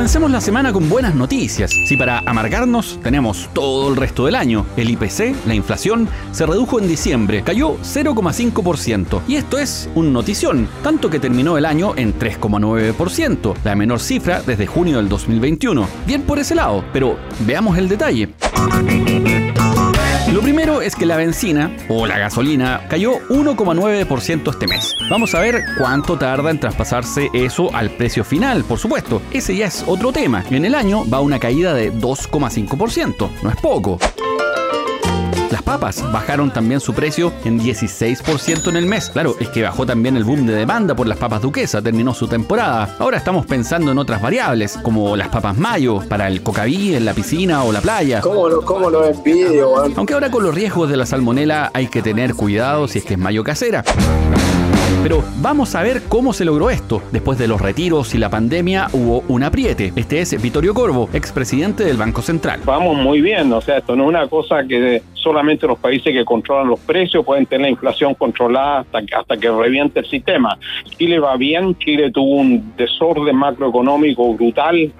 Comencemos la semana con buenas noticias. Si para amargarnos tenemos todo el resto del año, el IPC, la inflación, se redujo en diciembre, cayó 0,5%. Y esto es un notición, tanto que terminó el año en 3,9%, la menor cifra desde junio del 2021. Bien por ese lado, pero veamos el detalle. Lo primero es que la benzina o la gasolina cayó 1,9% este mes. Vamos a ver cuánto tarda en traspasarse eso al precio final, por supuesto. Ese ya es otro tema. En el año va una caída de 2,5%. No es poco. Las papas bajaron también su precio en 16% en el mes. Claro, es que bajó también el boom de demanda por las papas duquesa, terminó su temporada. Ahora estamos pensando en otras variables, como las papas mayo, para el cocaví en la piscina o la playa. ¿Cómo lo, cómo lo envidio, Aunque ahora con los riesgos de la salmonela hay que tener cuidado si es que es mayo casera. Pero vamos a ver cómo se logró esto. Después de los retiros y la pandemia hubo un apriete. Este es Vittorio Corvo, expresidente del Banco Central. Vamos muy bien, o sea, esto no es una cosa que solamente los países que controlan los precios pueden tener la inflación controlada hasta, hasta que reviente el sistema. Chile va bien, Chile tuvo un desorden macroeconómico brutal.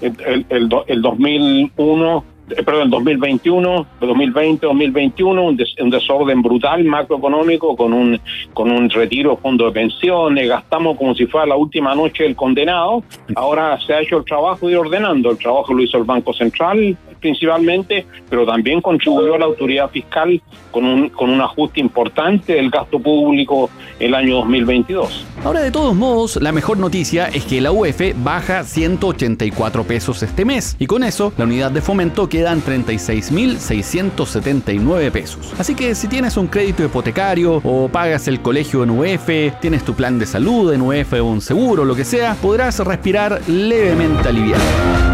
El, el, el 2001 eh, perdón, 2021, 2020, 2021, un, un, desorden brutal macroeconómico con un con un retiro de fondos de pensiones, gastamos como si fuera la última noche del condenado. Ahora se ha hecho el trabajo de ir ordenando, el trabajo lo hizo el Banco Central principalmente, pero también contribuyó a la autoridad fiscal con un con un ajuste importante del gasto público el año 2022. Ahora de todos modos, la mejor noticia es que la UF baja 184 pesos este mes y con eso la unidad de fomento quedan 36.679 pesos. Así que si tienes un crédito hipotecario o pagas el colegio en UF, tienes tu plan de salud en UF o un seguro, lo que sea, podrás respirar levemente aliviado.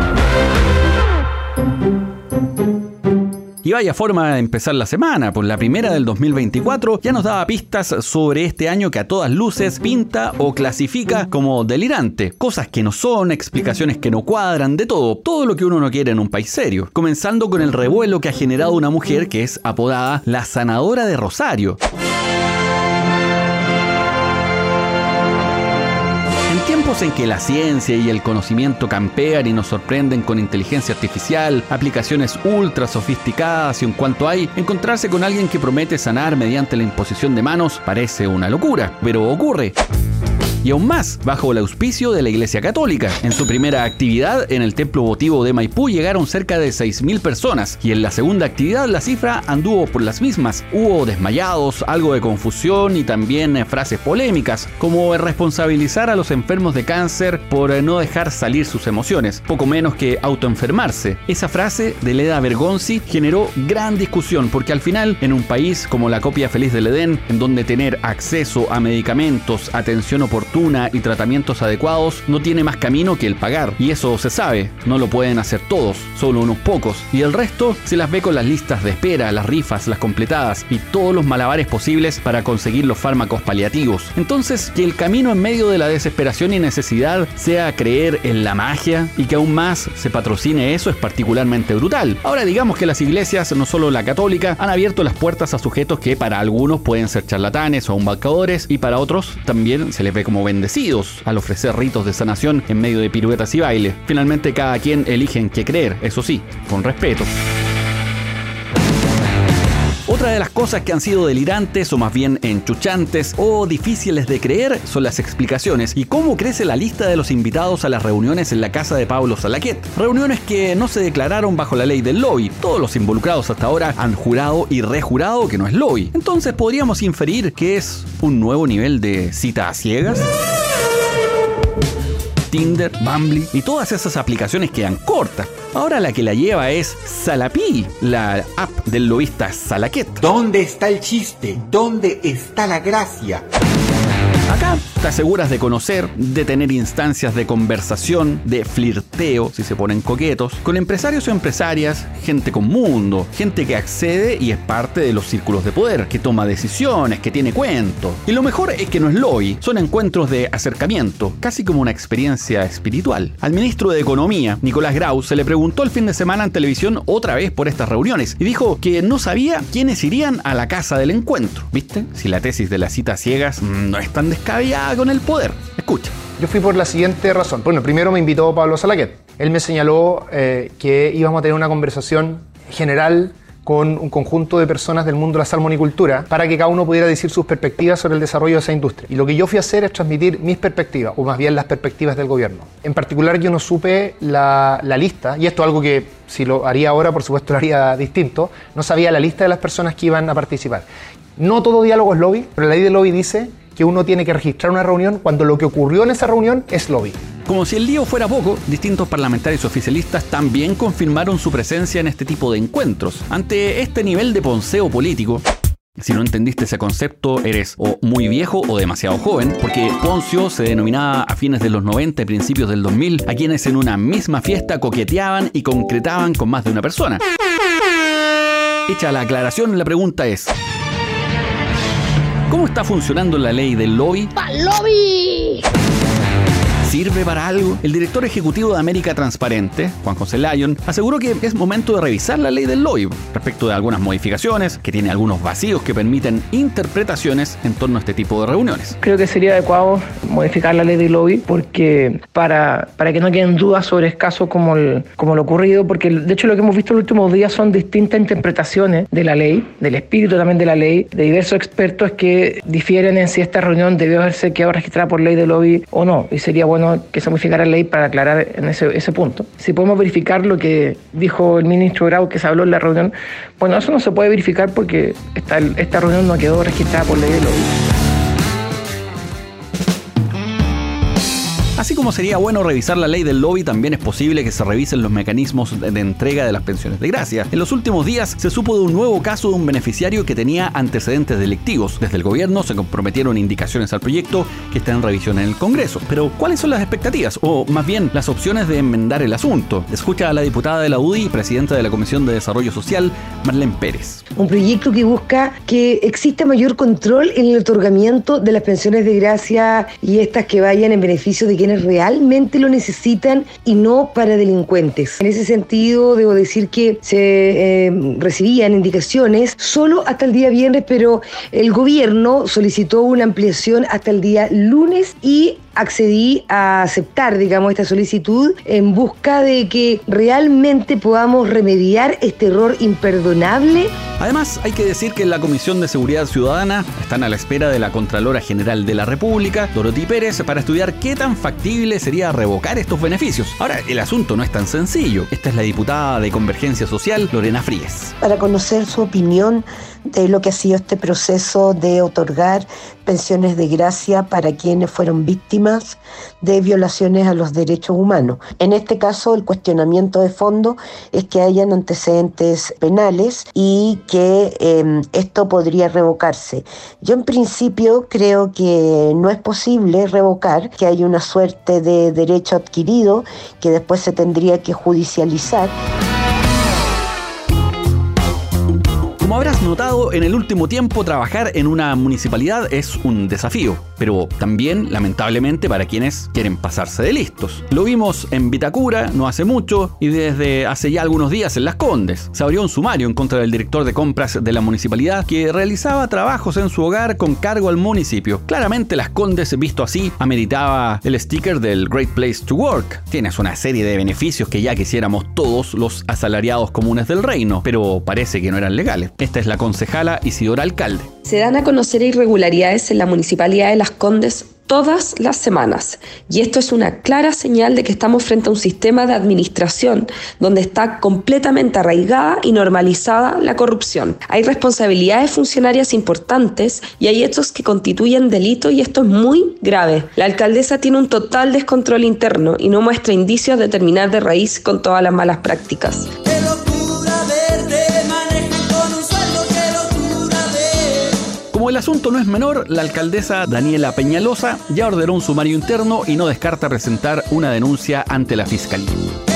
Y vaya forma de empezar la semana, pues la primera del 2024 ya nos daba pistas sobre este año que a todas luces pinta o clasifica como delirante. Cosas que no son, explicaciones que no cuadran, de todo. Todo lo que uno no quiere en un país serio. Comenzando con el revuelo que ha generado una mujer que es apodada la sanadora de Rosario. En que la ciencia y el conocimiento campean y nos sorprenden con inteligencia artificial, aplicaciones ultra sofisticadas y en cuanto hay, encontrarse con alguien que promete sanar mediante la imposición de manos parece una locura, pero ocurre y aún más bajo el auspicio de la Iglesia Católica. En su primera actividad en el templo votivo de Maipú llegaron cerca de 6.000 personas y en la segunda actividad la cifra anduvo por las mismas. Hubo desmayados, algo de confusión y también eh, frases polémicas, como responsabilizar a los enfermos de cáncer por eh, no dejar salir sus emociones, poco menos que autoenfermarse. Esa frase de Leda Bergonzi generó gran discusión porque al final en un país como la copia feliz del Edén, en donde tener acceso a medicamentos, atención oportuna, y tratamientos adecuados, no tiene más camino que el pagar. Y eso se sabe, no lo pueden hacer todos, solo unos pocos. Y el resto se las ve con las listas de espera, las rifas, las completadas y todos los malabares posibles para conseguir los fármacos paliativos. Entonces, que el camino en medio de la desesperación y necesidad sea creer en la magia y que aún más se patrocine eso es particularmente brutal. Ahora digamos que las iglesias, no solo la católica, han abierto las puertas a sujetos que para algunos pueden ser charlatanes o embaucadores y para otros también se les ve como bendecidos al ofrecer ritos de sanación en medio de piruetas y baile. Finalmente cada quien elige en qué creer, eso sí, con respeto. Otra de las cosas que han sido delirantes o más bien enchuchantes o difíciles de creer son las explicaciones y cómo crece la lista de los invitados a las reuniones en la casa de Pablo Salaquet. Reuniones que no se declararon bajo la ley del lobby. Todos los involucrados hasta ahora han jurado y rejurado que no es lobby. Entonces podríamos inferir que es un nuevo nivel de cita a ciegas. Tinder, Bumble y todas esas aplicaciones quedan cortas. Ahora la que la lleva es Salapi, la app del lobista Salaquet. ¿Dónde está el chiste? ¿Dónde está la gracia? Acá te aseguras de conocer, de tener instancias de conversación, de flirteo, si se ponen coquetos, con empresarios o empresarias, gente con mundo, gente que accede y es parte de los círculos de poder, que toma decisiones, que tiene cuentos. Y lo mejor es que no es lobby, son encuentros de acercamiento, casi como una experiencia espiritual. Al ministro de Economía, Nicolás Grau, se le preguntó el fin de semana en televisión otra vez por estas reuniones y dijo que no sabía quiénes irían a la casa del encuentro. ¿Viste? Si la tesis de las citas ciegas mm, no es tan descabellada con el poder. Escucha. Yo fui por la siguiente razón. Bueno, primero me invitó Pablo Salaquet. Él me señaló eh, que íbamos a tener una conversación general con un conjunto de personas del mundo de la salmonicultura para que cada uno pudiera decir sus perspectivas sobre el desarrollo de esa industria. Y lo que yo fui a hacer es transmitir mis perspectivas, o más bien las perspectivas del gobierno. En particular yo no supe la, la lista, y esto es algo que si lo haría ahora por supuesto lo haría distinto, no sabía la lista de las personas que iban a participar. No todo diálogo es lobby, pero la ley de lobby dice que uno tiene que registrar una reunión cuando lo que ocurrió en esa reunión es lobby. Como si el lío fuera poco, distintos parlamentarios oficialistas también confirmaron su presencia en este tipo de encuentros. Ante este nivel de ponceo político, si no entendiste ese concepto, eres o muy viejo o demasiado joven, porque Poncio se denominaba a fines de los 90 y principios del 2000 a quienes en una misma fiesta coqueteaban y concretaban con más de una persona. Hecha la aclaración, la pregunta es, ¿Cómo está funcionando la ley del lobby? lobby! ¿Sirve para algo? El director ejecutivo de América Transparente, Juan José Lyon, aseguró que es momento de revisar la ley del lobby respecto de algunas modificaciones, que tiene algunos vacíos que permiten interpretaciones en torno a este tipo de reuniones. Creo que sería adecuado modificar la ley del lobby porque para, para que no queden dudas sobre casos como, como lo ocurrido, porque de hecho lo que hemos visto en los últimos días son distintas interpretaciones de la ley, del espíritu también de la ley, de diversos expertos que difieren en si esta reunión debió haberse quedado registrada por ley del lobby o no. Y sería bueno que se modificara la ley para aclarar en ese, ese punto. Si podemos verificar lo que dijo el ministro Grau que se habló en la reunión, bueno, eso no se puede verificar porque esta, esta reunión no quedó registrada por ley de lobby. Así como sería bueno revisar la ley del lobby, también es posible que se revisen los mecanismos de entrega de las pensiones de gracia. En los últimos días se supo de un nuevo caso de un beneficiario que tenía antecedentes delictivos. Desde el gobierno se comprometieron indicaciones al proyecto que está en revisión en el Congreso. Pero, ¿cuáles son las expectativas? O más bien, las opciones de enmendar el asunto. Escucha a la diputada de la UDI y presidenta de la Comisión de Desarrollo Social, Marlene Pérez. Un proyecto que busca que exista mayor control en el otorgamiento de las pensiones de gracia y estas que vayan en beneficio de quienes realmente lo necesitan y no para delincuentes. En ese sentido, debo decir que se eh, recibían indicaciones solo hasta el día viernes, pero el gobierno solicitó una ampliación hasta el día lunes y accedí a aceptar, digamos, esta solicitud en busca de que realmente podamos remediar este error imperdonable. Además, hay que decir que en la Comisión de Seguridad Ciudadana están a la espera de la Contralora General de la República, Dorothy Pérez, para estudiar qué tan factible sería revocar estos beneficios. Ahora, el asunto no es tan sencillo. Esta es la diputada de Convergencia Social, Lorena Fríes. Para conocer su opinión de lo que ha sido este proceso de otorgar pensiones de gracia para quienes fueron víctimas de violaciones a los derechos humanos. En este caso, el cuestionamiento de fondo es que hayan antecedentes penales y que em, esto podría revocarse. Yo en principio creo que no es posible revocar, que hay una suerte de derecho adquirido que después se tendría que judicializar. Notado, en el último tiempo trabajar en una municipalidad es un desafío, pero también, lamentablemente, para quienes quieren pasarse de listos. Lo vimos en Vitacura no hace mucho y desde hace ya algunos días en Las Condes. Se abrió un sumario en contra del director de compras de la municipalidad que realizaba trabajos en su hogar con cargo al municipio. Claramente Las Condes, visto así, ameritaba el sticker del Great Place to Work. Tienes una serie de beneficios que ya quisiéramos todos los asalariados comunes del reino, pero parece que no eran legales. Esta es la concejala Isidora Alcalde. Se dan a conocer irregularidades en la Municipalidad de Las Condes todas las semanas. Y esto es una clara señal de que estamos frente a un sistema de administración donde está completamente arraigada y normalizada la corrupción. Hay responsabilidades funcionarias importantes y hay hechos que constituyen delito y esto es muy grave. La alcaldesa tiene un total descontrol interno y no muestra indicios de terminar de raíz con todas las malas prácticas. El asunto no es menor, la alcaldesa Daniela Peñalosa ya ordenó un sumario interno y no descarta presentar una denuncia ante la fiscalía.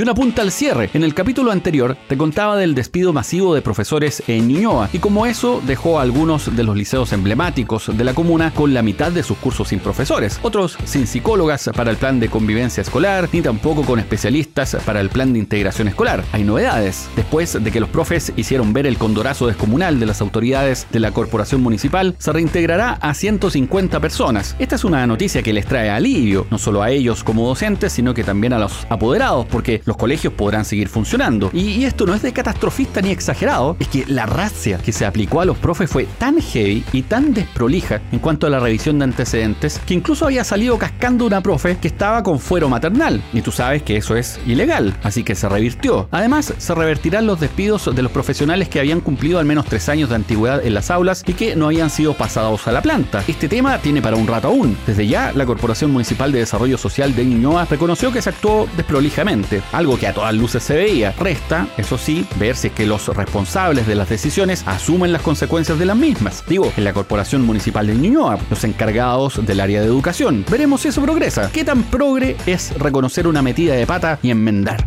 Y una punta al cierre. En el capítulo anterior te contaba del despido masivo de profesores en Ñuñoa y como eso dejó a algunos de los liceos emblemáticos de la comuna con la mitad de sus cursos sin profesores, otros sin psicólogas para el plan de convivencia escolar, ni tampoco con especialistas para el plan de integración escolar. Hay novedades. Después de que los profes hicieron ver el condorazo descomunal de las autoridades de la corporación municipal, se reintegrará a 150 personas. Esta es una noticia que les trae alivio, no solo a ellos como docentes, sino que también a los apoderados, porque los colegios podrán seguir funcionando. Y, esto no es de catastrofista ni exagerado, es que la racia que se aplicó a los profes fue tan heavy y tan desprolija en cuanto a la revisión de antecedentes que incluso había salido cascando una profe que estaba con fuero maternal. Y tú sabes que eso es ilegal, así que se revirtió. Además, se revertirán los despidos de los profesionales que habían cumplido al menos tres años de antigüedad en las aulas y que no habían sido pasados a la planta. Este tema tiene para un rato aún. Desde ya, la Corporación Municipal de Desarrollo Social de Ñuñoa reconoció que se actuó desprolijamente algo que a todas luces se veía. Resta, eso sí, ver si es que los responsables de las decisiones asumen las consecuencias de las mismas. Digo, en la Corporación Municipal de Ñuñoa, los encargados del área de educación. Veremos si eso progresa. ¿Qué tan progre es reconocer una metida de pata y enmendar?